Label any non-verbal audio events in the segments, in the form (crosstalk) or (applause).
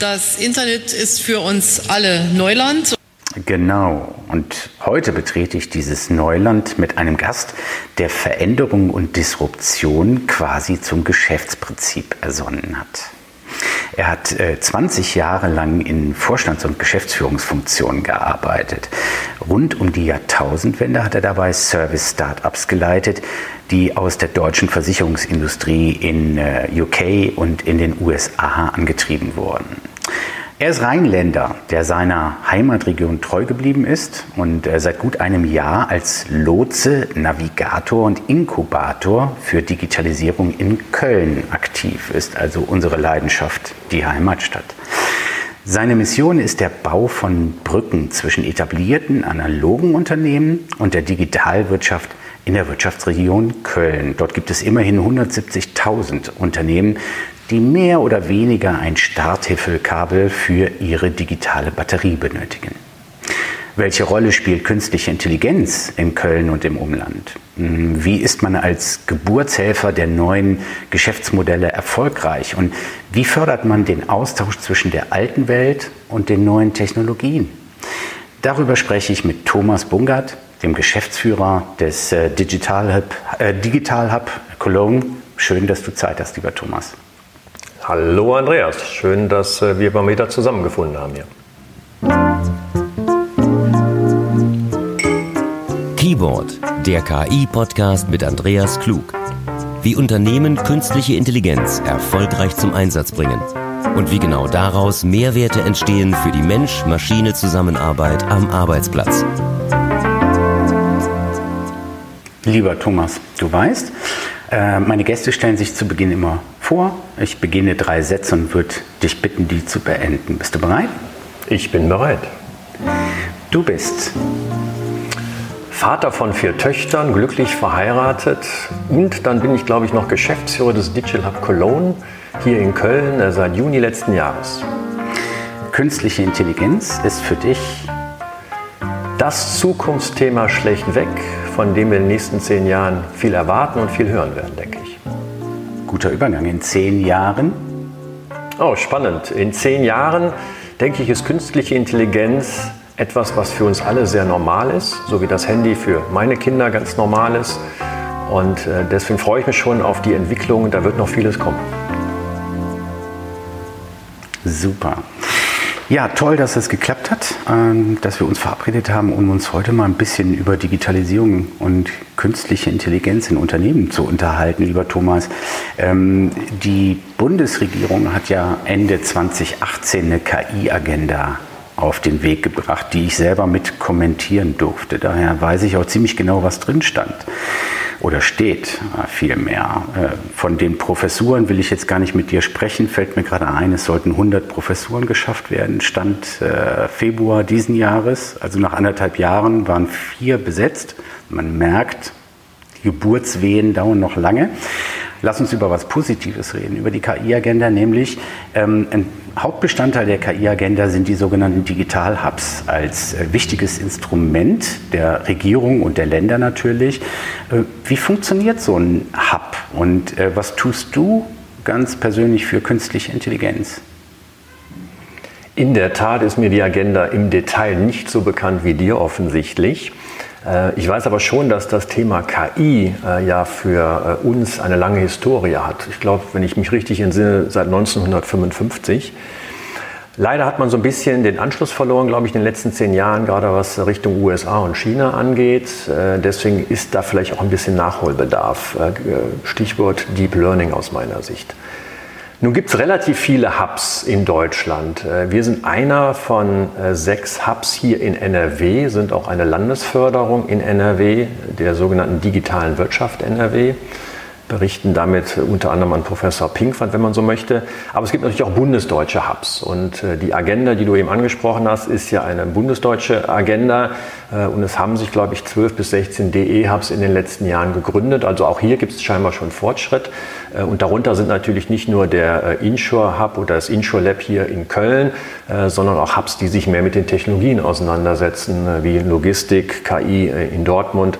Das Internet ist für uns alle Neuland. Genau. Und heute betrete ich dieses Neuland mit einem Gast, der Veränderung und Disruption quasi zum Geschäftsprinzip ersonnen hat. Er hat 20 äh, Jahre lang in Vorstands- und Geschäftsführungsfunktionen gearbeitet. Rund um die Jahrtausendwende hat er dabei Service-Startups geleitet, die aus der deutschen Versicherungsindustrie in äh, UK und in den USA angetrieben wurden. Er ist Rheinländer, der seiner Heimatregion treu geblieben ist und äh, seit gut einem Jahr als Lotse, Navigator und Inkubator für Digitalisierung in Köln aktiv ist, also unsere Leidenschaft, die Heimatstadt. Seine Mission ist der Bau von Brücken zwischen etablierten analogen Unternehmen und der Digitalwirtschaft in der Wirtschaftsregion Köln. Dort gibt es immerhin 170.000 Unternehmen, die mehr oder weniger ein Starthilfekabel für ihre digitale Batterie benötigen. Welche Rolle spielt künstliche Intelligenz in Köln und im Umland? Hm, wie ist man als Geburtshelfer der neuen Geschäftsmodelle erfolgreich? Und wie fördert man den Austausch zwischen der alten Welt und den neuen Technologien? Darüber spreche ich mit Thomas Bungert, dem Geschäftsführer des äh, Digital Hub, äh, Digital Hub Cologne. Schön, dass du Zeit hast, lieber Thomas. Hallo Andreas, schön, dass äh, wir mal wieder zusammengefunden haben hier. Keyboard, der KI-Podcast mit Andreas Klug. Wie Unternehmen künstliche Intelligenz erfolgreich zum Einsatz bringen und wie genau daraus Mehrwerte entstehen für die Mensch-Maschine-Zusammenarbeit am Arbeitsplatz. Lieber Thomas, du weißt, äh, meine Gäste stellen sich zu Beginn immer vor. Ich beginne drei Sätze und würde dich bitten, die zu beenden. Bist du bereit? Ich bin bereit. Du bist Vater von vier Töchtern, glücklich verheiratet und dann bin ich, glaube ich, noch Geschäftsführer des Digital Hub Cologne hier in Köln äh, seit Juni letzten Jahres. Künstliche Intelligenz ist für dich das Zukunftsthema schlechtweg, von dem wir in den nächsten zehn Jahren viel erwarten und viel hören werden, denke ich guter Übergang. In zehn Jahren? Oh, spannend. In zehn Jahren, denke ich, ist künstliche Intelligenz etwas, was für uns alle sehr normal ist, so wie das Handy für meine Kinder ganz normal ist. Und äh, deswegen freue ich mich schon auf die Entwicklung. Da wird noch vieles kommen. Super. Ja, toll, dass es geklappt hat, ähm, dass wir uns verabredet haben, um uns heute mal ein bisschen über Digitalisierung und künstliche Intelligenz in Unternehmen zu unterhalten, lieber Thomas. Ähm, die Bundesregierung hat ja Ende 2018 eine KI-Agenda auf den Weg gebracht, die ich selber mit kommentieren durfte. Daher weiß ich auch ziemlich genau, was drin stand oder steht äh, vielmehr. Äh, von den Professuren will ich jetzt gar nicht mit dir sprechen, fällt mir gerade ein, es sollten 100 Professuren geschafft werden, Stand äh, Februar diesen Jahres, also nach anderthalb Jahren waren vier besetzt. Man merkt, die Geburtswehen dauern noch lange. Lass uns über was Positives reden, über die KI-Agenda, nämlich ähm, ein Hauptbestandteil der KI-Agenda sind die sogenannten Digital-Hubs als äh, wichtiges Instrument der Regierung und der Länder natürlich. Äh, wie funktioniert so ein Hub und äh, was tust du ganz persönlich für künstliche Intelligenz? In der Tat ist mir die Agenda im Detail nicht so bekannt wie dir offensichtlich. Äh, ich weiß aber schon, dass das Thema KI äh, ja für äh, uns eine lange Historie hat. Ich glaube, wenn ich mich richtig entsinne, seit 1955. Leider hat man so ein bisschen den Anschluss verloren, glaube ich, in den letzten zehn Jahren, gerade was Richtung USA und China angeht. Deswegen ist da vielleicht auch ein bisschen Nachholbedarf. Stichwort Deep Learning aus meiner Sicht. Nun gibt es relativ viele Hubs in Deutschland. Äh, wir sind einer von äh, sechs Hubs hier in NRW, sind auch eine Landesförderung in NRW, der sogenannten digitalen Wirtschaft NRW berichten damit unter anderem an Professor Pinkwand, wenn man so möchte. Aber es gibt natürlich auch bundesdeutsche Hubs. Und äh, die Agenda, die du eben angesprochen hast, ist ja eine bundesdeutsche Agenda. Äh, und es haben sich, glaube ich, 12 bis 16 DE-Hubs in den letzten Jahren gegründet. Also auch hier gibt es scheinbar schon Fortschritt. Äh, und darunter sind natürlich nicht nur der Insure Hub oder das Insure Lab hier in Köln, sondern auch Hubs, die sich mehr mit den Technologien auseinandersetzen, wie Logistik, KI in Dortmund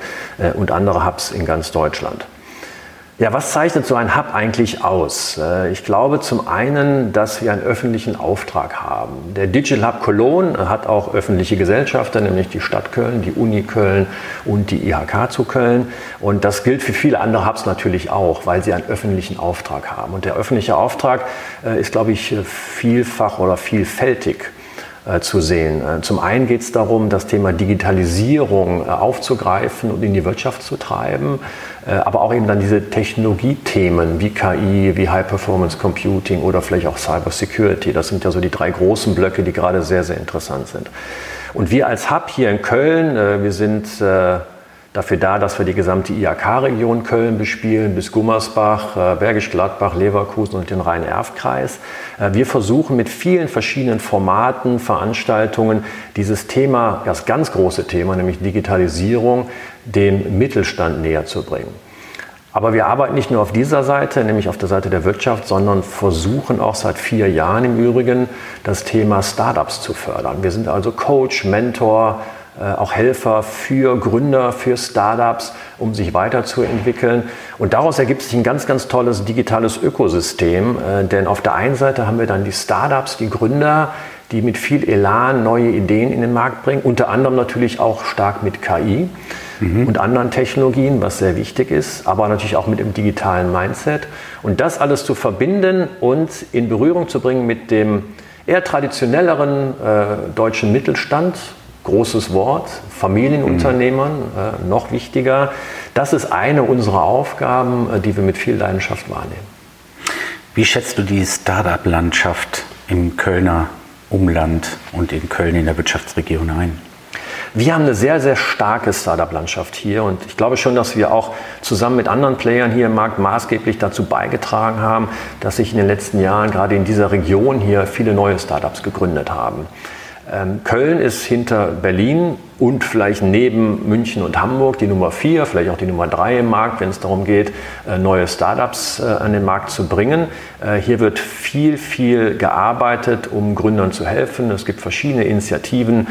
und andere Hubs in ganz Deutschland. Ja, was zeichnet so ein Hub eigentlich aus? Äh, ich glaube zum einen, dass wir einen öffentlichen Auftrag haben. Der Digital Hub Cologne hat auch öffentliche Gesellschafter, nämlich die Stadt Köln, die Uni Köln und die IHK zu Köln. Und das gilt für viele andere Hubs natürlich auch, weil sie einen öffentlichen Auftrag haben. Und der öffentliche Auftrag äh, ist, glaube ich, vielfach oder vielfältig. Äh, zu sehen. Äh, zum einen geht es darum, das Thema Digitalisierung äh, aufzugreifen und in die Wirtschaft zu treiben, aber auch eben dann diese Technologiethemen wie KI, wie High Performance Computing oder vielleicht auch Cyber Security. Das sind ja so die drei großen Blöcke, die gerade sehr, sehr interessant sind. Und wir als Hub hier in Köln, wir sind dafür da, dass wir die gesamte IHK-Region Köln bespielen, bis Gummersbach, äh, Bergisch Gladbach, Leverkusen und den Rhein-Erf-Kreis. Äh, wir versuchen mit vielen verschiedenen Formaten, Veranstaltungen dieses Thema, das ganz große Thema, nämlich Digitalisierung, dem Mittelstand näher zu bringen. Aber wir arbeiten nicht nur auf dieser Seite, nämlich auf der Seite der Wirtschaft, sondern versuchen auch seit vier Jahren im Übrigen das Thema Startups zu fördern. Wir sind also Coach, Mentor, auch Helfer für Gründer, für Startups, um sich weiterzuentwickeln. Und daraus ergibt sich ein ganz, ganz tolles digitales Ökosystem. Äh, denn auf der einen Seite haben wir dann die Startups, die Gründer, die mit viel Elan neue Ideen in den Markt bringen, unter anderem natürlich auch stark mit KI mhm. und anderen Technologien, was sehr wichtig ist, aber natürlich auch mit dem digitalen Mindset. Und das alles zu verbinden und in Berührung zu bringen mit dem eher traditionelleren äh, deutschen Mittelstand, großes Wort, Familienunternehmern, mhm. äh, noch wichtiger. Das ist eine unserer Aufgaben, äh, die wir mit viel Leidenschaft wahrnehmen. Wie schätzt du die Startup-Landschaft im Kölner Umland und in Köln in der Wirtschaftsregion ein? Wir haben eine sehr, sehr starke Startup-Landschaft hier und ich glaube schon, dass wir auch zusammen mit anderen Playern hier im Markt maßgeblich dazu beigetragen haben, dass sich in den letzten Jahren gerade in dieser Region hier viele neue Startups gegründet haben. Ähm, Köln ist hinter Berlin und vielleicht neben München und Hamburg die Nummer vier, vielleicht auch die Nummer drei im Markt, wenn es darum geht, äh, neue Startups äh, an den Markt zu bringen. Äh, hier wird viel, viel gearbeitet, um Gründern zu helfen. Es gibt verschiedene Initiativen.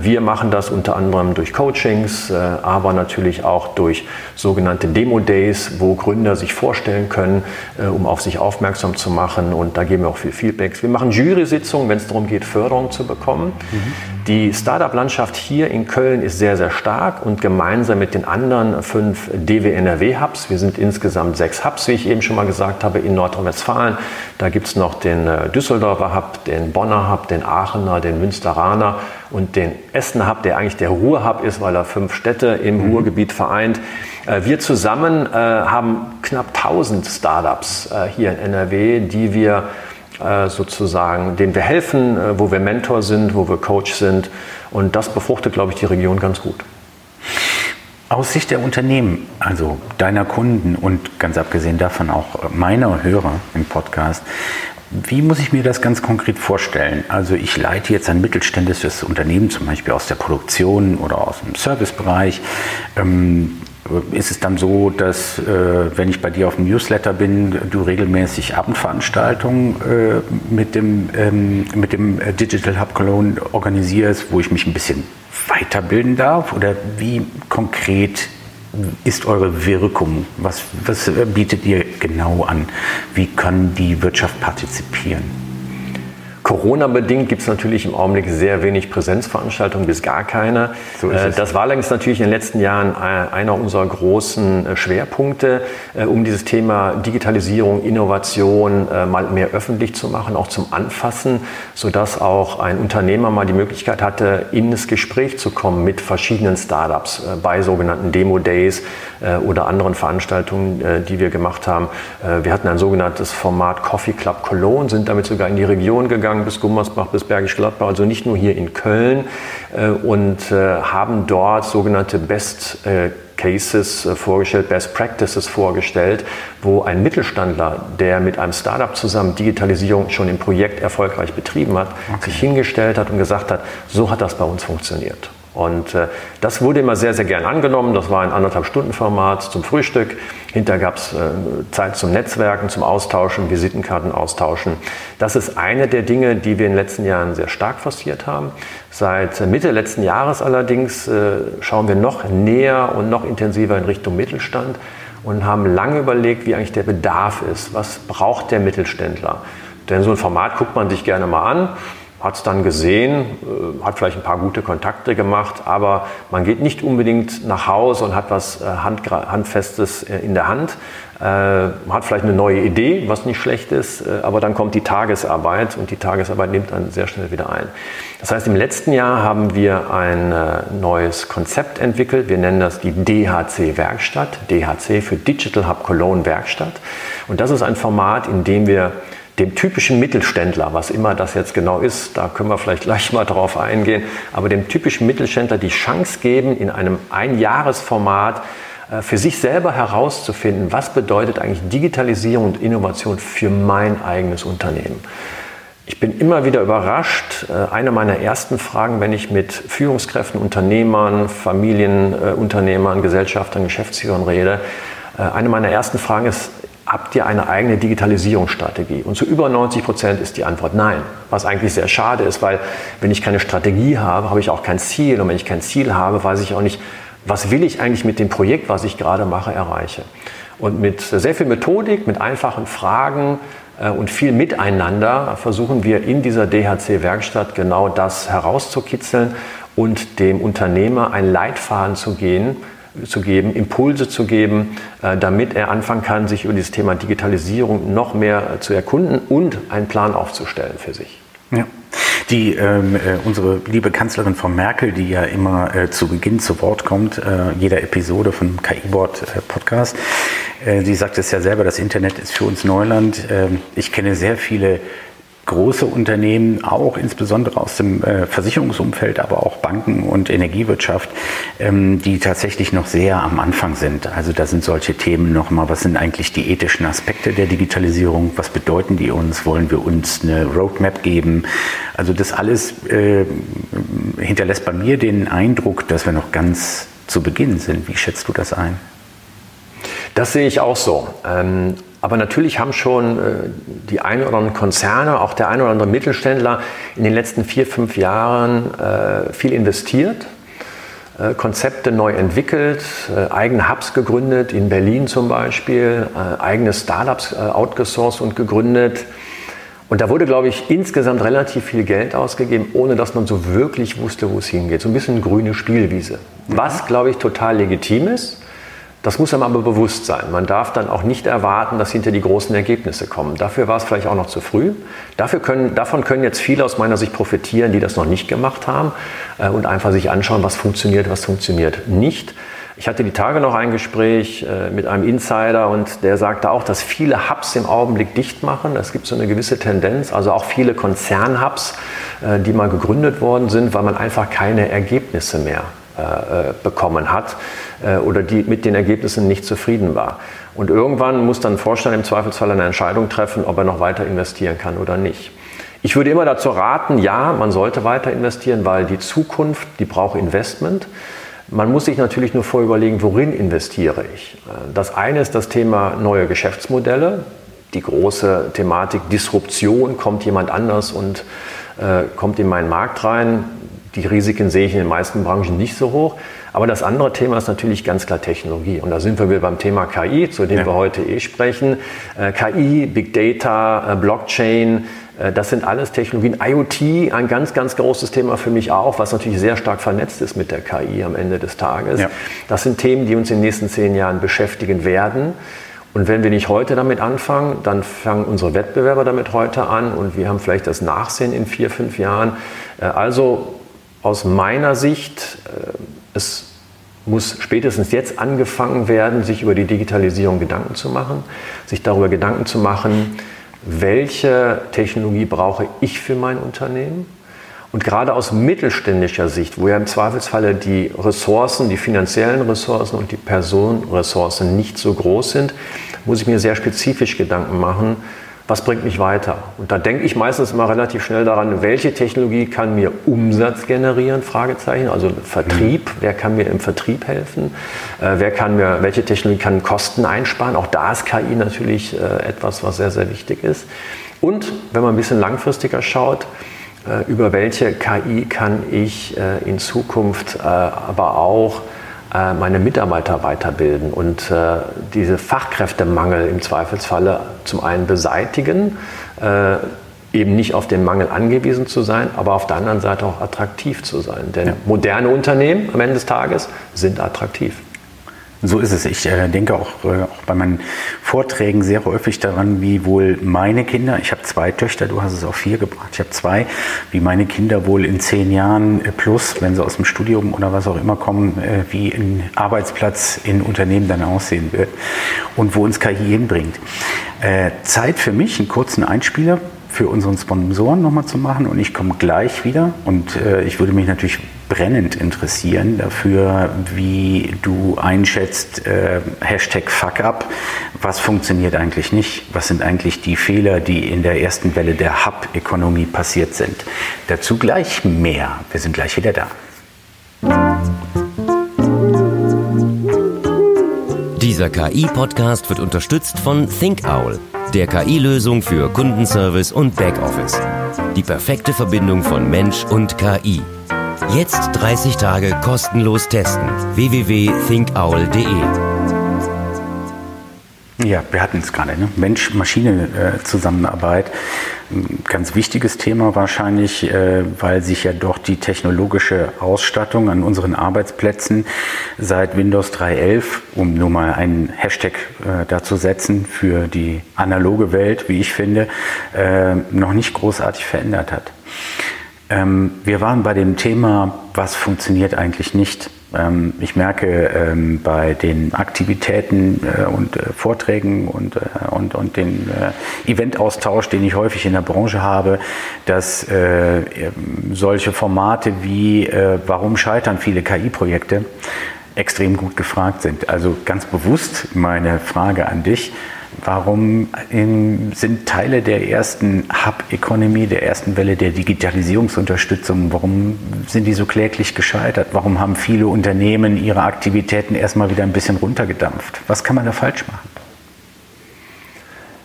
Wir machen das unter anderem durch Coachings, aber natürlich auch durch sogenannte Demo-Days, wo Gründer sich vorstellen können, um auf sich aufmerksam zu machen. Und da geben wir auch viel Feedbacks. Wir machen Jury-Sitzungen, wenn es darum geht, Förderung zu bekommen. Mhm. Die Startup-Landschaft hier in Köln ist sehr, sehr stark und gemeinsam mit den anderen fünf DWNRW-Hubs, wir sind insgesamt sechs Hubs, wie ich eben schon mal gesagt habe, in Nordrhein-Westfalen. Da gibt es noch den äh, Düsseldorfer Hub, den Bonner Hub, den Aachener, den Münsteraner und den Essener Hub, der eigentlich der Ruhr-Hub ist, weil er fünf Städte im mhm. Ruhrgebiet vereint. Äh, wir zusammen äh, haben knapp 1000 Startups hier in NRW, die wir sozusagen, denen wir helfen, äh, wo wir Mentor sind, wo wir Coach sind. Und das befruchtet, glaube ich, die Region ganz gut. Aus Sicht der Unternehmen, also deiner Kunden und ganz abgesehen davon auch meiner Hörer im Podcast, wie muss ich mir das ganz konkret vorstellen? Also ich leite jetzt ein mittelständisches Unternehmen, zum Beispiel aus der Produktion oder aus dem Servicebereich. Ähm, ist es dann so, dass, äh, wenn ich bei dir auf dem Newsletter bin, du regelmäßig Abendveranstaltungen äh, mit, dem, ähm, mit dem Digital Hub Cologne organisierst, wo ich mich ein bisschen weiterbilden darf? Oder wie konkret ist eure Wirkung? Was, was bietet ihr genau an? Wie kann die Wirtschaft partizipieren? Corona-bedingt gibt es natürlich im Augenblick sehr wenig Präsenzveranstaltungen, bis gar keine. So äh, das war allerdings natürlich in den letzten Jahren äh, einer unserer großen äh, Schwerpunkte, um dieses Thema Digitalisierung, Innovation mal mehr öffentlich zu machen, auch zum Anfassen, sodass auch ein Unternehmer mal die Möglichkeit hatte, ins Gespräch zu kommen mit verschiedenen Startups bei sogenannten Demo-Days oder anderen Veranstaltungen, die wir gemacht haben. Wir hatten ein sogenanntes Format Coffee Club Cologne, sind damit sogar in die Region gegangen gegangen bis Gummersbach, bis Bergisch Gladbach, also nicht nur hier in Köln äh, und äh, haben dort sogenannte Best äh, Cases vorgestellt, Best Practices vorgestellt, wo ein Mittelstandler, der mit einem Startup zusammen Digitalisierung schon im Projekt erfolgreich betrieben hat, okay. sich hingestellt hat und gesagt hat, so hat das bei uns funktioniert. Und äh, das wurde immer sehr, sehr gern angenommen. Das war ein anderthalb Stunden Format zum Frühstück. Hinterher gab es äh, Zeit zum Netzwerken, zum Austauschen, Visitenkarten austauschen. Das ist eine der Dinge, die wir in den letzten Jahren sehr stark forciert haben. Seit Mitte letzten Jahres allerdings äh, schauen wir noch näher und noch intensiver in Richtung Mittelstand und haben lange überlegt, wie eigentlich der Bedarf ist. Was braucht der Mittelständler? Denn so ein Format guckt man sich gerne mal an hat es dann gesehen, äh, hat vielleicht ein paar gute Kontakte gemacht, aber man geht nicht unbedingt nach Hause und hat was äh, Handfestes äh, in der Hand. Man hat vielleicht eine neue Idee, was nicht schlecht ist, aber dann kommt die Tagesarbeit und die Tagesarbeit nimmt dann sehr schnell wieder ein. Das heißt, im letzten Jahr haben wir ein neues Konzept entwickelt. Wir nennen das die DHC Werkstatt, DHC für Digital Hub Cologne Werkstatt. Und das ist ein Format, in dem wir dem typischen Mittelständler, was immer das jetzt genau ist, da können wir vielleicht (laughs) gleich mal drauf eingehen, aber dem typischen Mittelständler die Chance geben, in einem Einjahresformat äh, für sich selber herauszufinden, was bedeutet eigentlich Digitalisierung und Innovation für mein eigenes Unternehmen. Ich bin immer wieder überrascht. Äh, eine meiner ersten Fragen, wenn ich mit Führungskräften, Unternehmern, Familienunternehmern, Gesellschaftern, Geschäftsführern rede, äh, eine meiner ersten Fragen ist, habt ihr eine eigene Digitalisierungsstrategie? Und zu über 90 Prozent ist die Antwort nein, was eigentlich sehr schade ist, weil wenn ich keine Strategie habe, habe ich auch kein Ziel. Und wenn ich kein Ziel habe, weiß ich auch nicht, was will ich eigentlich mit dem Projekt, was ich gerade mache, erreiche. Und mit sehr viel Methodik, mit einfachen Fragen äh, und viel Miteinander versuchen wir in dieser DHC-Werkstatt genau das herauszukitzeln und dem Unternehmer einen Leitfaden zu gehen, zu geben, Impulse zu geben, äh, damit er anfangen kann, sich über dieses Thema Digitalisierung noch mehr äh, zu erkunden und einen Plan aufzustellen für sich. Ja. Die, ähm, äh, unsere liebe Kanzlerin Frau Merkel, die ja immer äh, zu Beginn zu Wort kommt, äh, jeder Episode vom KI-Board äh, Podcast, sie sagt es ja selber, das Internet ist für uns Neuland. Ähm, ich kenne sehr viele große Unternehmen, auch insbesondere aus dem äh, Versicherungsumfeld, aber auch Banken und Energiewirtschaft, ähm, die tatsächlich noch sehr am Anfang sind. Also da sind solche Themen nochmal, was sind eigentlich die ethischen Aspekte der Digitalisierung, was bedeuten die uns, wollen wir uns eine Roadmap geben. Also das alles äh, hinterlässt bei mir den Eindruck, dass wir noch ganz zu Beginn sind. Wie schätzt du das ein? Das sehe ich auch so. Aber natürlich haben schon äh, die ein oder anderen Konzerne, auch der ein oder andere Mittelständler in den letzten vier, fünf Jahren äh, viel investiert, äh, Konzepte neu entwickelt, eigene Hubs gegründet, in Berlin zum Beispiel, eigene Startups outgesourced und gegründet. Und da wurde, glaube ich, insgesamt relativ viel Geld ausgegeben, ohne dass man so wirklich wusste, wo es hingeht. So ein bisschen grüne Spielwiese. Was, glaube ich, total legitim ist. Das muss einem aber bewusst sein. Man darf dann auch nicht erwarten, dass hinter die großen Ergebnisse kommen. Dafür war es vielleicht auch noch zu früh. Dafür können, davon können jetzt viele aus meiner Sicht profitieren, die das noch nicht gemacht haben äh, und einfach sich anschauen, was funktioniert, was funktioniert nicht. Ich hatte die Tage noch ein Gespräch äh, mit einem Insider und der sagte auch, dass viele Hubs im Augenblick dicht machen. Es gibt so eine gewisse Tendenz, also auch viele Konzernhubs, äh, die mal gegründet worden sind, weil man einfach keine Ergebnisse mehr äh, bekommen hat äh, oder die mit den Ergebnissen nicht zufrieden war. Und irgendwann muss dann ein Vorstand im Zweifelsfall eine Entscheidung treffen, ob er noch weiter investieren kann oder nicht. Ich würde immer dazu raten, ja, man sollte weiter investieren, weil die Zukunft, die braucht Investment. Man muss sich natürlich nur vorüberlegen, worin investiere ich. Äh, das eine ist das Thema neue Geschäftsmodelle, die große Thematik Disruption, kommt jemand anders und äh, kommt in meinen Markt rein. Die Risiken sehe ich in den meisten Branchen nicht so hoch. Aber das andere Thema ist natürlich ganz klar Technologie. Und da sind wir wieder beim Thema KI, zu dem ja. wir heute eh sprechen. Äh, KI, Big Data, äh, Blockchain, äh, das sind alles Technologien. IoT, ein ganz, ganz großes Thema für mich auch, was natürlich sehr stark vernetzt ist mit der KI am Ende des Tages. Ja. Das sind Themen, die uns in den nächsten zehn Jahren beschäftigen werden. Und wenn wir nicht heute damit anfangen, dann fangen unsere Wettbewerber damit heute an und wir haben vielleicht das Nachsehen in vier, fünf Jahren. Also aus meiner Sicht, äh, es muss spätestens jetzt angefangen werden, sich über die Digitalisierung Gedanken zu machen, sich darüber Gedanken zu machen, welche Technologie brauche ich für mein Unternehmen. Und gerade aus mittelständischer Sicht, wo ja im Zweifelsfalle die Ressourcen, die finanziellen Ressourcen und die Personenressourcen nicht so groß sind, muss ich mir sehr spezifisch Gedanken machen, was bringt mich weiter? Und da denke ich meistens immer relativ schnell daran, welche Technologie kann mir Umsatz generieren? Fragezeichen. Also Vertrieb. Mhm. Wer kann mir im Vertrieb helfen? Äh, wer kann mir, welche Technologie kann Kosten einsparen? Auch da ist KI natürlich äh, etwas, was sehr, sehr wichtig ist. Und wenn man ein bisschen langfristiger schaut, äh, über welche KI kann ich äh, in Zukunft äh, aber auch meine Mitarbeiter weiterbilden und äh, diese Fachkräftemangel im Zweifelsfalle zum einen beseitigen, äh, eben nicht auf den Mangel angewiesen zu sein, aber auf der anderen Seite auch attraktiv zu sein. Denn ja. moderne Unternehmen am Ende des Tages sind attraktiv. So ist es. Ich äh, denke auch, äh, auch bei meinen Vorträgen sehr häufig daran, wie wohl meine Kinder, ich habe zwei Töchter, du hast es auf vier gebracht, ich habe zwei, wie meine Kinder wohl in zehn Jahren äh, plus, wenn sie aus dem Studium oder was auch immer kommen, äh, wie ein Arbeitsplatz in Unternehmen dann aussehen wird und wo uns KI hinbringt. Äh, Zeit für mich, einen kurzen Einspieler für unseren Sponsoren nochmal zu machen und ich komme gleich wieder und äh, ich würde mich natürlich brennend interessieren dafür, wie du einschätzt, äh, Hashtag FuckUp, was funktioniert eigentlich nicht, was sind eigentlich die Fehler, die in der ersten Welle der Hub-Ökonomie passiert sind. Dazu gleich mehr. Wir sind gleich wieder da. Dieser KI-Podcast wird unterstützt von ThinkOwl, der KI-Lösung für Kundenservice und Backoffice. Die perfekte Verbindung von Mensch und KI. Jetzt 30 Tage kostenlos testen. www.thinkowl.de ja, wir hatten es gerade, ne? Mensch-Maschine-Zusammenarbeit. Ein ganz wichtiges Thema wahrscheinlich, äh, weil sich ja doch die technologische Ausstattung an unseren Arbeitsplätzen seit Windows 3.11, um nur mal einen Hashtag äh, dazu setzen für die analoge Welt, wie ich finde, äh, noch nicht großartig verändert hat. Ähm, wir waren bei dem Thema, was funktioniert eigentlich nicht. Ähm, ich merke ähm, bei den Aktivitäten äh, und äh, Vorträgen und, äh, und, und den äh, Eventaustausch, den ich häufig in der Branche habe, dass äh, solche Formate wie äh, Warum scheitern viele KI-Projekte extrem gut gefragt sind. Also ganz bewusst meine Frage an dich. Warum sind Teile der ersten Hub-Economy, der ersten Welle der Digitalisierungsunterstützung, warum sind die so kläglich gescheitert? Warum haben viele Unternehmen ihre Aktivitäten erstmal wieder ein bisschen runtergedampft? Was kann man da falsch machen?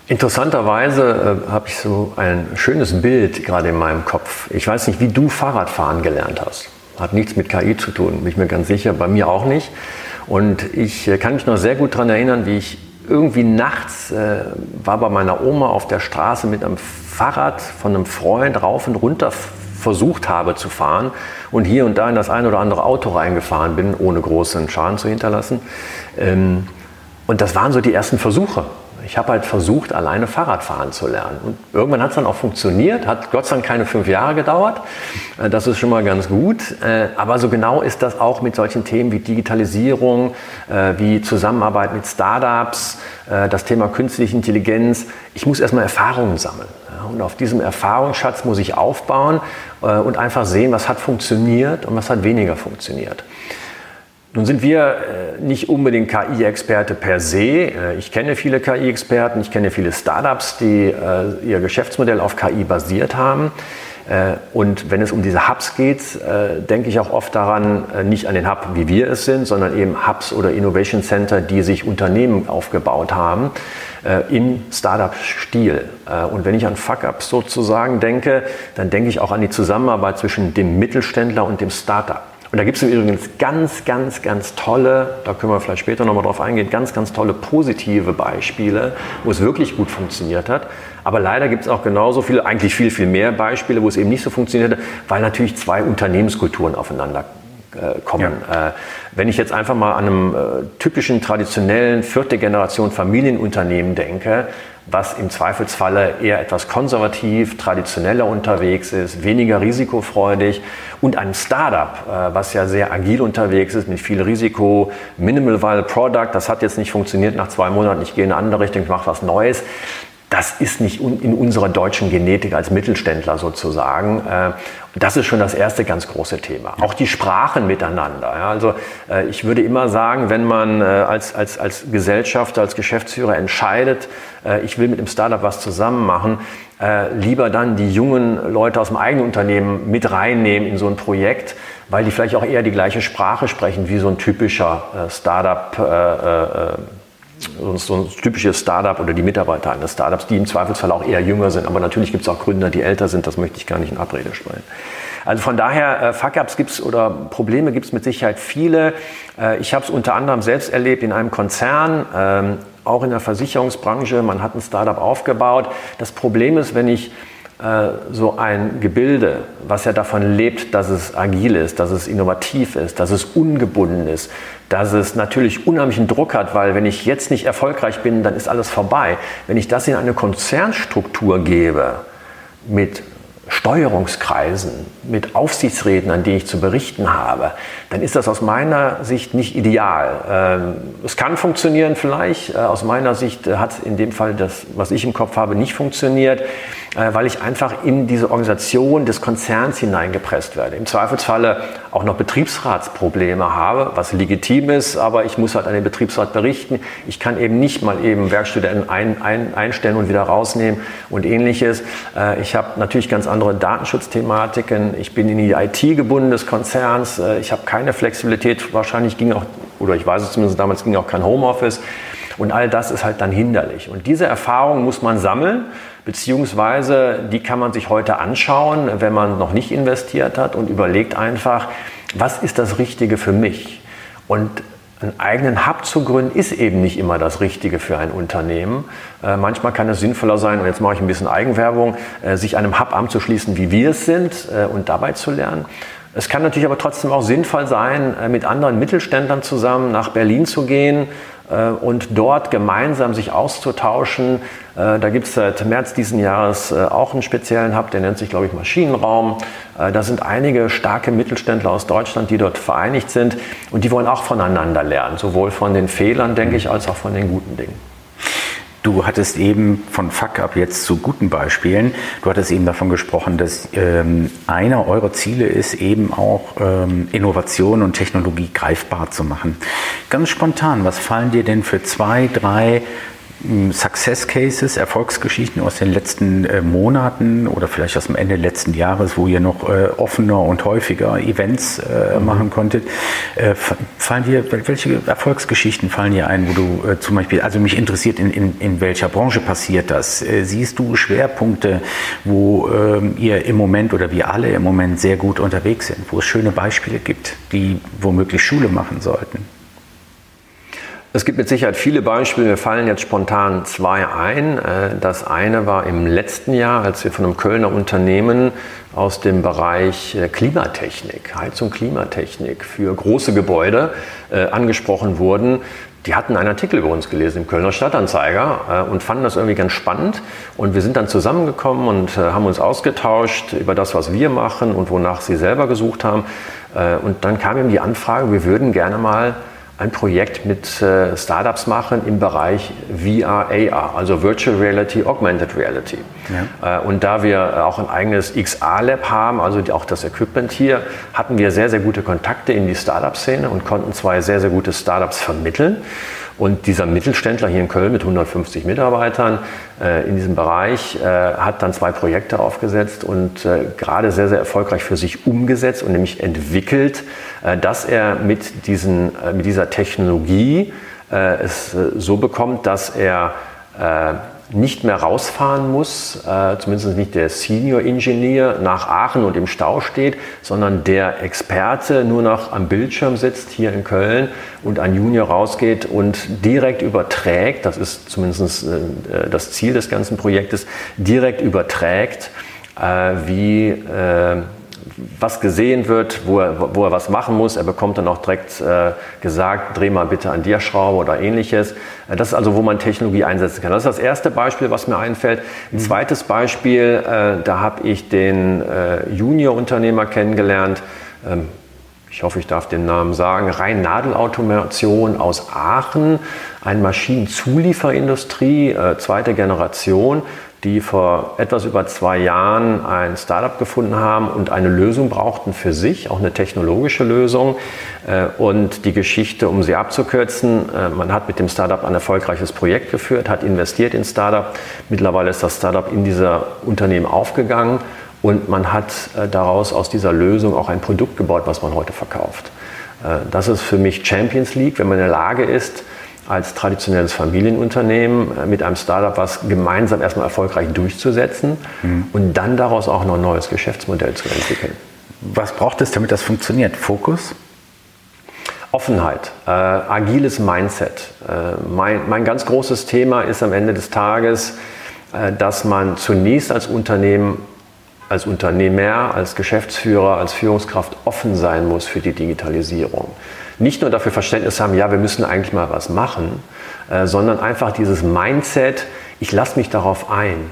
Interessanterweise äh, habe ich so ein schönes Bild gerade in meinem Kopf. Ich weiß nicht, wie du Fahrradfahren gelernt hast. Hat nichts mit KI zu tun, bin ich mir ganz sicher, bei mir auch nicht. Und ich äh, kann mich noch sehr gut daran erinnern, wie ich irgendwie nachts äh, war bei meiner Oma auf der Straße mit einem Fahrrad von einem Freund rauf und runter versucht habe zu fahren und hier und da in das ein oder andere Auto reingefahren bin, ohne großen Schaden zu hinterlassen. Ähm, und das waren so die ersten Versuche. Ich habe halt versucht, alleine Fahrrad fahren zu lernen. Und irgendwann hat es dann auch funktioniert, hat Gott sei Dank keine fünf Jahre gedauert. Äh, das ist schon mal ganz gut. Äh, aber so genau ist das auch mit solchen Themen wie Digitalisierung, äh, wie Zusammenarbeit mit Startups, das Thema künstliche Intelligenz. Ich muss erstmal Erfahrungen sammeln. Und auf diesem Erfahrungsschatz muss ich aufbauen und einfach sehen, was hat funktioniert und was hat weniger funktioniert. Nun sind wir äh, nicht unbedingt KI-Experte per se. Äh, ich kenne viele KI-Experten, ich kenne viele Startups, die äh, ihr Geschäftsmodell auf KI basiert haben. Und wenn es um diese Hubs geht, denke ich auch oft daran, nicht an den Hub, wie wir es sind, sondern eben Hubs oder Innovation Center, die sich Unternehmen aufgebaut haben im Startup-Stil. Und wenn ich an Fuck-Ups sozusagen denke, dann denke ich auch an die Zusammenarbeit zwischen dem Mittelständler und dem Startup. Und da gibt es übrigens ganz, ganz, ganz tolle, da können wir vielleicht später nochmal drauf eingehen, ganz, ganz tolle positive Beispiele, wo es wirklich gut funktioniert hat. Aber leider gibt es auch genauso viele, eigentlich viel, viel mehr Beispiele, wo es eben nicht so funktioniert hat, weil natürlich zwei Unternehmenskulturen aufeinander äh, kommen. Ja. Äh, wenn ich jetzt einfach mal an einem äh, typischen traditionellen vierte Generation Familienunternehmen denke, was im Zweifelsfalle eher etwas konservativ, traditioneller unterwegs ist, weniger risikofreudig und einem Startup, äh, was ja sehr agil unterwegs ist, mit viel Risiko, Minimal Viable Product, das hat jetzt nicht funktioniert nach zwei Monaten, ich gehe in eine andere Richtung, ich mache was Neues. Das ist nicht in unserer deutschen Genetik als Mittelständler sozusagen. Äh, das ist schon das erste ganz große Thema. Auch die Sprachen miteinander. Also äh, ich würde immer sagen, wenn man als, als, als Gesellschafter, als Geschäftsführer entscheidet, ich will mit dem Startup was zusammen machen, lieber dann die jungen Leute aus dem eigenen Unternehmen mit reinnehmen in so ein Projekt, weil die vielleicht auch eher die gleiche Sprache sprechen wie so ein typischer Startup. So ein typisches Startup oder die Mitarbeiter eines Startups, die im Zweifelsfall auch eher jünger sind. Aber natürlich gibt es auch Gründer, die älter sind. Das möchte ich gar nicht in Abrede stellen. Also von daher, äh, Fuck-ups gibt es oder Probleme gibt es mit Sicherheit viele. Äh, ich habe es unter anderem selbst erlebt in einem Konzern, ähm, auch in der Versicherungsbranche. Man hat ein Startup aufgebaut. Das Problem ist, wenn ich so ein Gebilde, was ja davon lebt, dass es agil ist, dass es innovativ ist, dass es ungebunden ist, dass es natürlich unheimlichen Druck hat, weil wenn ich jetzt nicht erfolgreich bin, dann ist alles vorbei. Wenn ich das in eine Konzernstruktur gebe mit Steuerungskreisen, mit Aufsichtsräten, an die ich zu berichten habe, dann ist das aus meiner Sicht nicht ideal. Ähm, es kann funktionieren vielleicht, äh, aus meiner Sicht hat in dem Fall das, was ich im Kopf habe, nicht funktioniert. Äh, weil ich einfach in diese Organisation des Konzerns hineingepresst werde. Im Zweifelsfalle auch noch Betriebsratsprobleme habe, was legitim ist, aber ich muss halt an den Betriebsrat berichten. Ich kann eben nicht mal eben Werkstudenten ein, ein, einstellen und wieder rausnehmen und ähnliches. Äh, ich habe natürlich ganz andere Datenschutzthematiken. Ich bin in die IT gebunden des Konzerns. Äh, ich habe keine Flexibilität. Wahrscheinlich ging auch, oder ich weiß es zumindest damals, ging auch kein Homeoffice. Und all das ist halt dann hinderlich. Und diese Erfahrung muss man sammeln beziehungsweise die kann man sich heute anschauen, wenn man noch nicht investiert hat und überlegt einfach, was ist das Richtige für mich? Und einen eigenen Hub zu gründen ist eben nicht immer das Richtige für ein Unternehmen. Äh, manchmal kann es sinnvoller sein, und jetzt mache ich ein bisschen Eigenwerbung, äh, sich einem Hub anzuschließen, wie wir es sind äh, und dabei zu lernen. Es kann natürlich aber trotzdem auch sinnvoll sein, äh, mit anderen Mittelständlern zusammen nach Berlin zu gehen, und dort gemeinsam sich auszutauschen. Äh, da gibt es seit März diesen Jahres äh, auch einen speziellen Hub, der nennt sich, glaube ich, Maschinenraum. Da sind einige starke Mittelständler aus Deutschland, die dort vereinigt sind und die wollen auch voneinander lernen, sowohl von den Fehlern, denke ich, als auch von den guten Dingen. Du hattest eben von Fuck-up jetzt zu guten Beispielen. Du hattest eben davon gesprochen, dass ähm, einer eurer Ziele ist, eben auch ähm, Innovation und Technologie greifbar zu machen. Ganz spontan, was fallen dir denn für zwei, drei Success Cases, Erfolgsgeschichten aus den letzten äh, Monaten oder vielleicht aus dem Ende letzten Jahres, wo ihr noch äh, offener und häufiger Events äh, mhm. machen konntet. Äh, fallen dir, welche Erfolgsgeschichten fallen dir ein, wo du äh, zum Beispiel, also mich interessiert, in, in, in welcher Branche passiert das? Äh, siehst du Schwerpunkte, wo ähm, ihr im Moment oder wir alle im Moment sehr gut unterwegs sind, wo es schöne Beispiele gibt, die womöglich Schule machen sollten? Es gibt mit Sicherheit viele Beispiele. Mir fallen jetzt spontan zwei ein. Äh, das eine war im letzten Jahr, als wir von einem Kölner Unternehmen aus dem Bereich äh, Klimatechnik, Heizung Klimatechnik für große Gebäude äh, angesprochen wurden. Die hatten einen Artikel über uns gelesen im Kölner Stadtanzeiger und fanden das irgendwie ganz spannend. Und wir sind dann zusammengekommen und haben uns ausgetauscht über das, was wir machen und wonach sie selber gesucht haben. Und dann kam ihm die Anfrage, wir würden gerne mal ein Projekt mit äh, Startups machen im Bereich VR, AR, also Virtual Reality, Augmented Reality. Ja. Äh, und da wir auch ein eigenes XR-Lab haben, also auch das Equipment hier, hatten wir sehr, sehr gute Kontakte in die Startup-Szene und konnten zwei sehr, sehr gute Startups vermitteln. Und dieser Mittelständler hier in Köln mit 150 Mitarbeitern äh, in diesem Bereich äh, hat dann zwei Projekte aufgesetzt und äh, gerade sehr, sehr erfolgreich für sich umgesetzt und nämlich entwickelt, äh, dass er mit, diesen, äh, mit dieser Technologie äh, es so bekommt, dass er nicht mehr rausfahren muss, äh, zumindest nicht der Senior Engineer nach Aachen und im Stau steht, sondern der Experte nur noch am Bildschirm sitzt hier in Köln und ein Junior rausgeht und direkt überträgt, das ist zumindest äh, das Ziel des ganzen Projektes, direkt überträgt, äh, wie äh, was gesehen wird, wo er, wo er was machen muss. Er bekommt dann auch direkt äh, gesagt, dreh mal bitte an dir Schraube oder ähnliches. Äh, das ist also, wo man Technologie einsetzen kann. Das ist das erste Beispiel, was mir einfällt. Ein mhm. zweites Beispiel, äh, da habe ich den äh, Junior-Unternehmer kennengelernt. Ähm, ich hoffe, ich darf den Namen sagen, Rein Nadelautomation aus Aachen, eine Maschinenzulieferindustrie, äh, zweite Generation die vor etwas über zwei Jahren ein Startup gefunden haben und eine Lösung brauchten für sich, auch eine technologische Lösung. Äh, und die Geschichte, um sie abzukürzen, äh, man hat mit dem Startup ein erfolgreiches Projekt geführt, hat investiert in Startup. Mittlerweile ist das Startup in dieser Unternehmen aufgegangen und man hat äh, daraus aus dieser Lösung auch ein Produkt gebaut, was man heute verkauft. Das ist für mich Champions League, wenn man in der Lage ist, als traditionelles Familienunternehmen äh, mit einem Startup was gemeinsam erstmal erfolgreich durchzusetzen mhm. und dann daraus auch noch ein neues Geschäftsmodell zu entwickeln. Was braucht es, damit das funktioniert? Fokus? Offenheit, äh, agiles Mindset. Äh, mein, mein ganz großes Thema ist am Ende des Tages, äh, dass man zunächst als Unternehmen, als Unternehmer, als Geschäftsführer, als Führungskraft offen sein muss für die Digitalisierung. Nicht nur dafür Verständnis haben, ja, wir müssen eigentlich mal was machen, äh, sondern einfach dieses Mindset, ich lasse mich darauf ein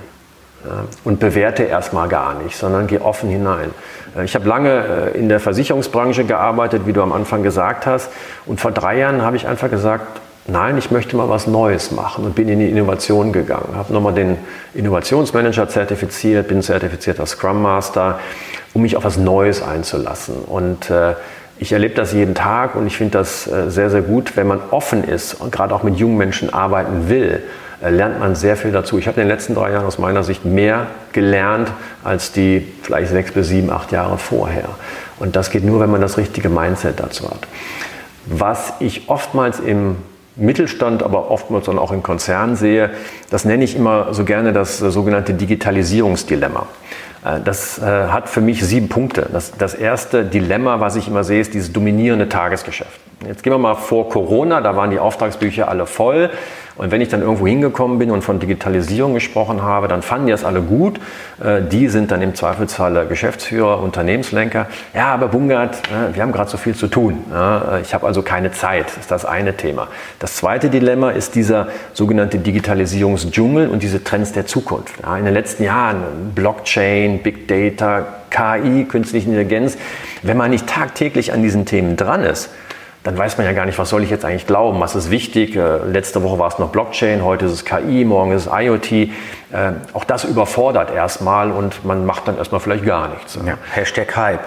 und bewerte erstmal gar nicht, sondern gehe offen hinein. Äh, ich habe lange in der Versicherungsbranche gearbeitet, wie du am Anfang gesagt hast, und vor drei Jahren habe ich einfach gesagt, nein, ich möchte mal was Neues machen und bin in die Innovation gegangen. Habe nochmal den Innovationsmanager zertifiziert, bin zertifizierter Scrum Master, um mich auf was Neues einzulassen. Und äh, ich erlebe das jeden Tag und ich finde das äh, sehr, sehr gut, wenn man offen ist und gerade auch mit jungen Menschen arbeiten will, äh, lernt man sehr viel dazu. Ich habe in den letzten drei Jahren aus meiner Sicht mehr gelernt als die vielleicht sechs bis sieben, acht Jahre vorher. Und das geht nur, wenn man das richtige Mindset dazu hat. Was ich oftmals im Mittelstand, aber oftmals dann auch in Konzernen sehe, das nenne ich immer so gerne das äh, sogenannte Digitalisierungsdilemma. Äh, das äh, hat für mich sieben Punkte. Das, das erste Dilemma, was ich immer sehe, ist dieses dominierende Tagesgeschäft. Jetzt gehen wir mal vor Corona, da waren die Auftragsbücher alle voll. Und wenn ich dann irgendwo hingekommen bin und von Digitalisierung gesprochen habe, dann fanden die das alle gut. Äh, die sind dann im Zweifelsfall Geschäftsführer, Unternehmenslenker. Ja, aber Bungert, äh, wir haben gerade so viel zu tun. Äh, ich habe also keine Zeit. Ist das eine Thema. Das zweite Dilemma ist dieser sogenannte Digitalisierungsdschungel und diese Trends der Zukunft. In den letzten Jahren Blockchain, Big Data, KI, künstliche Intelligenz. Wenn man nicht tagtäglich an diesen Themen dran ist, dann weiß man ja gar nicht, was soll ich jetzt eigentlich glauben, was ist wichtig. Äh, letzte Woche war es noch Blockchain, heute ist es KI, morgen ist es IoT. Äh, auch das überfordert erstmal und man macht dann erstmal vielleicht gar nichts. Ja. Hashtag Hype.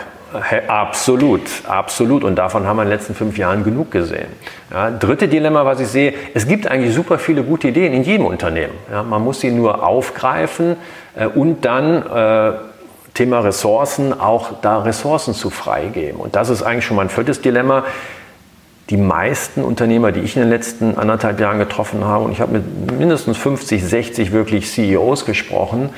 Absolut, absolut. Und davon haben wir in den letzten fünf Jahren genug gesehen. Ja, dritte Dilemma, was ich sehe, es gibt eigentlich super viele gute Ideen in jedem Unternehmen. Ja, man muss sie nur aufgreifen äh, und dann äh, Thema Ressourcen, auch da Ressourcen zu freigeben. Und das ist eigentlich schon mein viertes Dilemma die meisten Unternehmer, die ich in den letzten anderthalb Jahren getroffen habe, und ich habe mit mindestens 50, 60 wirklich CEOs gesprochen,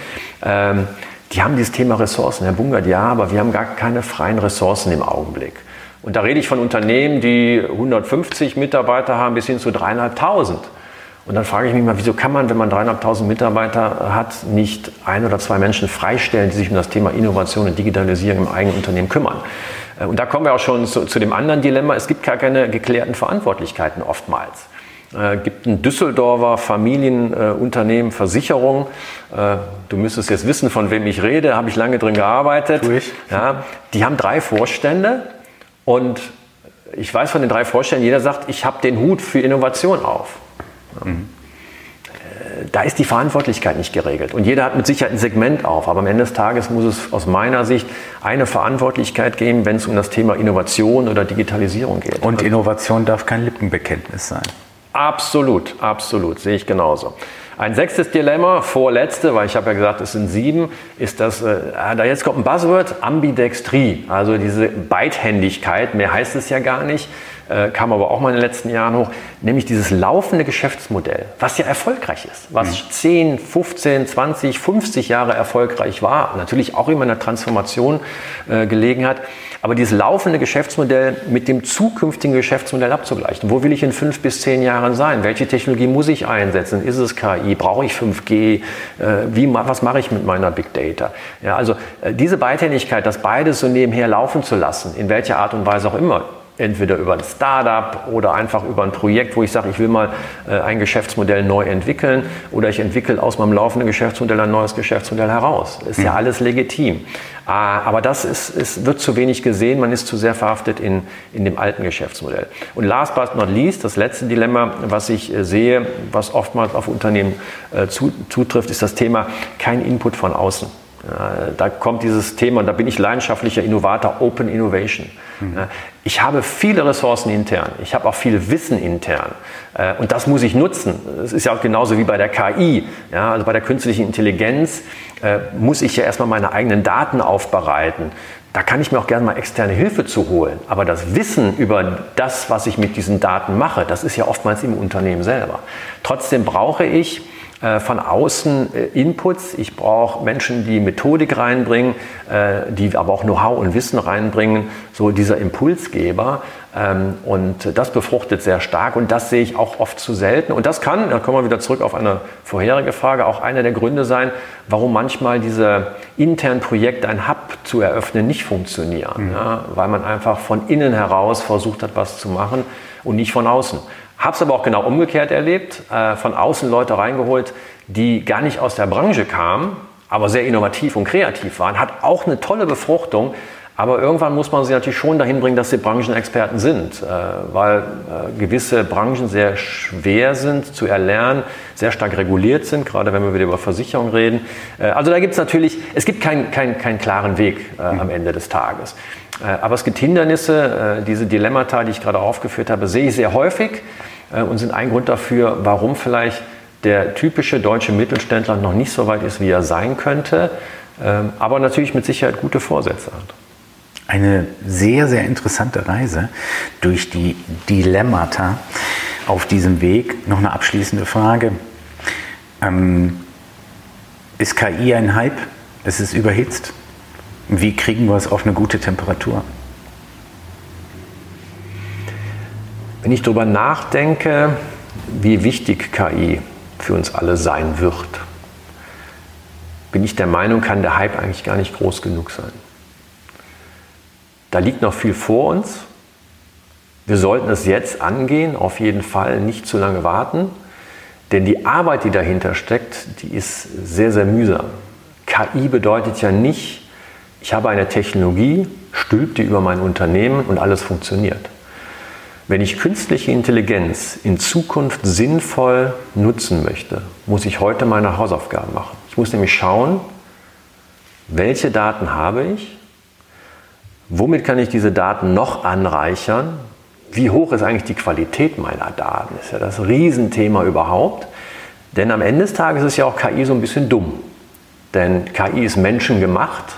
ähm, die haben dieses Thema Ressourcen. Herr Bungert, ja, aber wir haben gar keine freien Ressourcen im Augenblick. Und da rede ich von Unternehmen, die 150 Mitarbeiter haben bis hin zu dreieinhalbtausend. Und dann frage ich mich mal, wieso kann man, wenn man dreieinhalbtausend Mitarbeiter hat, nicht ein oder zwei Menschen freistellen, die sich um das Thema Innovation und Digitalisierung im eigenen Unternehmen kümmern? Äh, und da kommen wir auch schon zu, zu dem anderen Dilemma. Es gibt gar keine geklärten Verantwortlichkeiten oftmals. Es äh, gibt ein Düsseldorfer Familienunternehmen, äh, Versicherung. Äh, du müsstest jetzt wissen, von wem ich rede, habe ich lange drin gearbeitet. ich. Ja, die haben drei Vorstände und ich weiß von den drei Vorständen, jeder sagt, ich habe den Hut für Innovation auf. Mhm da ist die Verantwortlichkeit nicht geregelt. Und jeder hat mit Sicherheit ein Segment auf. Aber am Ende des Tages muss es aus meiner Sicht eine Verantwortlichkeit geben, wenn es um das Thema Innovation oder Digitalisierung geht. Und Innovation darf kein Lippenbekenntnis sein. Absolut, absolut, sehe ich genauso. Ein sechstes Dilemma, vorletzte, weil ich habe ja gesagt, es sind sieben, ist das, äh, da jetzt kommt ein Buzzword, Ambidextrie, also diese Beidhändigkeit, mehr heißt es ja gar nicht. Äh, kam aber auch mal in den letzten Jahren hoch, nämlich dieses laufende Geschäftsmodell, was ja erfolgreich ist, was mhm. 10, 15, 20, 50 Jahre erfolgreich war, natürlich auch immer in der Transformation äh, gelegen hat, aber dieses laufende Geschäftsmodell mit dem zukünftigen Geschäftsmodell abzugleichen. Wo will ich in fünf bis zehn Jahren sein? Welche Technologie muss ich einsetzen? Ist es KI? Brauche ich 5G? Äh, wie, was mache ich mit meiner Big Data? Ja, also äh, diese Beidhändigkeit, das beides so nebenher laufen zu lassen, in welcher Art und Weise auch immer, entweder über ein Startup oder einfach über ein Projekt, wo ich sage, ich will mal äh, ein Geschäftsmodell neu entwickeln oder ich entwickle aus meinem laufenden Geschäftsmodell ein neues Geschäftsmodell heraus. Ist ja mhm. alles legitim. Ah, aber das ist, ist, wird zu wenig gesehen, man ist zu sehr verhaftet in, in dem alten Geschäftsmodell. Und last but not least, das letzte Dilemma, was ich äh, sehe, was oftmals auf Unternehmen äh, zutrifft, ist das Thema kein Input von außen. Da kommt dieses Thema, und da bin ich leidenschaftlicher Innovator, Open Innovation. Mhm. Ich habe viele Ressourcen intern, ich habe auch viel Wissen intern äh, und das muss ich nutzen. Es ist ja auch genauso wie bei der KI, ja, also bei der künstlichen Intelligenz äh, muss ich ja erstmal meine eigenen Daten aufbereiten. Da kann ich mir auch gerne mal externe Hilfe zu holen. Aber das Wissen über das, was ich mit diesen Daten mache, das ist ja oftmals im Unternehmen selber. Trotzdem brauche ich äh, von außen äh, Inputs. Ich brauche Menschen, die Methodik reinbringen, äh, die aber auch Know-how und Wissen reinbringen, so dieser Impulsgeber. Ähm, und das befruchtet sehr stark und das sehe ich auch oft zu selten. Und das kann, da kommen wir wieder zurück auf eine vorherige Frage, auch einer der Gründe sein, warum manchmal diese internen Projekte, ein Hub zu eröffnen, nicht funktionieren. Mhm. Ja, weil man einfach von innen heraus versucht hat, was zu machen und nicht von außen. Habe es aber auch genau umgekehrt erlebt, äh, von außen Leute reingeholt, die gar nicht aus der Branche kamen, aber sehr innovativ und kreativ waren. Hat auch eine tolle Befruchtung, aber irgendwann muss man sie natürlich schon dahin bringen, dass sie Branchenexperten sind, äh, weil äh, gewisse Branchen sehr schwer sind zu erlernen, sehr stark reguliert sind, gerade wenn wir wieder über Versicherung reden. Äh, also da gibt es natürlich, es gibt keinen kein, kein klaren Weg äh, am Ende des Tages. Äh, aber es gibt Hindernisse, äh, diese Dilemmata, die ich gerade aufgeführt habe, sehe ich sehr häufig und sind ein Grund dafür, warum vielleicht der typische deutsche Mittelständler noch nicht so weit ist, wie er sein könnte, ähm, aber natürlich mit Sicherheit gute Vorsätze hat. Eine sehr, sehr interessante Reise durch die Dilemmata auf diesem Weg. Noch eine abschließende Frage. Ähm, ist KI ein Hype? Ist es überhitzt? Wie kriegen wir es auf eine gute Temperatur? Wenn ich darüber nachdenke, wie wichtig KI für uns alle sein wird, bin ich der Meinung, kann der Hype eigentlich gar nicht groß genug sein. Da liegt noch viel vor uns. Wir sollten es jetzt angehen, auf jeden Fall nicht zu lange warten, denn die Arbeit, die dahinter steckt, die ist sehr, sehr mühsam. KI bedeutet ja nicht, ich habe eine Technologie, stülpt die über mein Unternehmen und alles funktioniert. Wenn ich künstliche Intelligenz in Zukunft sinnvoll nutzen möchte, muss ich heute meine Hausaufgaben machen. Ich muss nämlich schauen, welche Daten habe ich, womit kann ich diese Daten noch anreichern, wie hoch ist eigentlich die Qualität meiner Daten, ist ja das Riesenthema überhaupt. Denn am Ende des Tages ist ja auch KI so ein bisschen dumm. Denn KI ist menschengemacht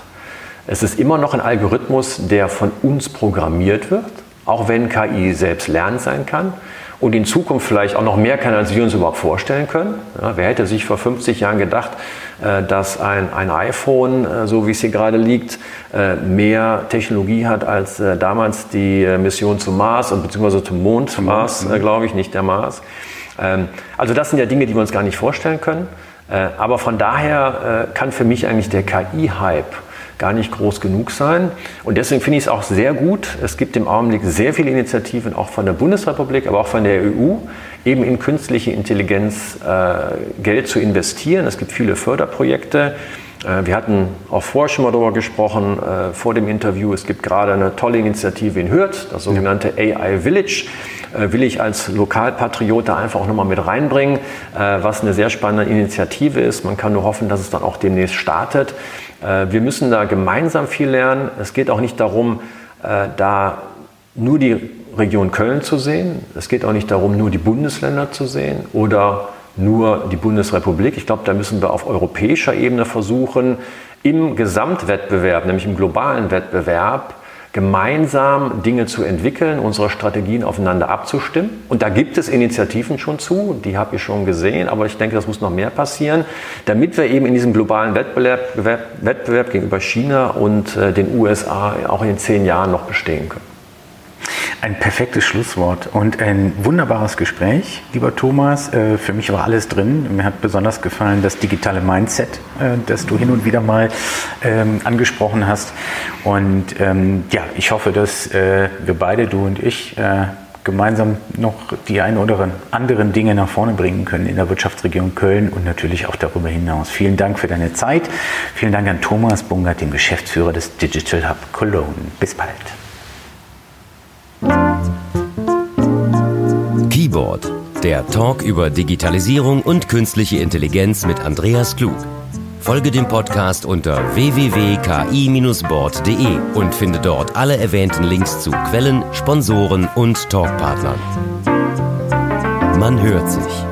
es ist immer noch ein Algorithmus, der von uns programmiert wird, auch wenn KI selbst lernend sein kann und in Zukunft vielleicht auch noch mehr kann, als wir uns überhaupt vorstellen können. Ja, wer hätte sich vor 50 Jahren gedacht, äh, dass ein, ein iPhone, äh, so wie es hier gerade liegt, äh, mehr Technologie hat als damals die Mission zum Mars und beziehungsweise zum Mond, zum Mars, mhm. glaube ich, nicht der Mars. Ähm, also das sind ja Dinge, die wir uns gar nicht vorstellen können. Aber von daher kann für mich eigentlich der KI-Hype gar nicht groß genug sein. Und deswegen finde ich es auch sehr gut. Es gibt im Augenblick sehr viele Initiativen, auch von der Bundesrepublik, aber auch von der EU, eben in künstliche Intelligenz äh, Geld zu investieren. Es gibt viele Förderprojekte. Äh, wir hatten auch vorher schon mal darüber gesprochen, äh, vor dem Interview. Es gibt gerade eine tolle Initiative in Hürth, das sogenannte AI Village. Äh, will ich als Lokalpatriot da einfach auch nochmal mit reinbringen, was eine sehr spannende Initiative ist. Man kann nur hoffen, dass es dann auch demnächst startet. Wir müssen da gemeinsam viel lernen. Es geht auch nicht darum, da nur die Region Köln zu sehen. Es geht auch nicht darum, nur die Bundesländer zu sehen oder nur die Bundesrepublik. Ich glaube, da müssen wir auf europäischer Ebene versuchen, im Gesamtwettbewerb, nämlich im globalen Wettbewerb, gemeinsam Dinge zu entwickeln, unsere Strategien aufeinander abzustimmen. Und da gibt es Initiativen schon zu, die habe ich schon gesehen, aber ich denke, das muss noch mehr passieren, damit wir eben in diesem globalen Wettbewerb, Wettbewerb gegenüber China und äh, den USA auch in zehn Jahren noch bestehen können. Ein perfektes Schlusswort und ein wunderbares Gespräch, lieber Thomas. Äh, für mich war alles drin. Mir hat besonders gefallen das digitale Mindset, äh, das du hin und wieder mal ähm, angesprochen hast. Und ähm, ja, ich hoffe, dass äh, wir beide, du und ich, gemeinsam noch die ein oder anderen Dinge nach vorne bringen können in der Wirtschaftsregion Köln und natürlich auch darüber hinaus. Vielen Dank für deine Zeit. Vielen Dank an Thomas Bungert, dem Geschäftsführer des Digital Hub Cologne. Bis bald. Keyboard, der Talk über Digitalisierung und künstliche Intelligenz mit Andreas Klug. Folge dem Podcast unter www.ki-board.de und finde dort alle erwähnten Links zu Quellen, Sponsoren und Talkpartnern. Man hört sich.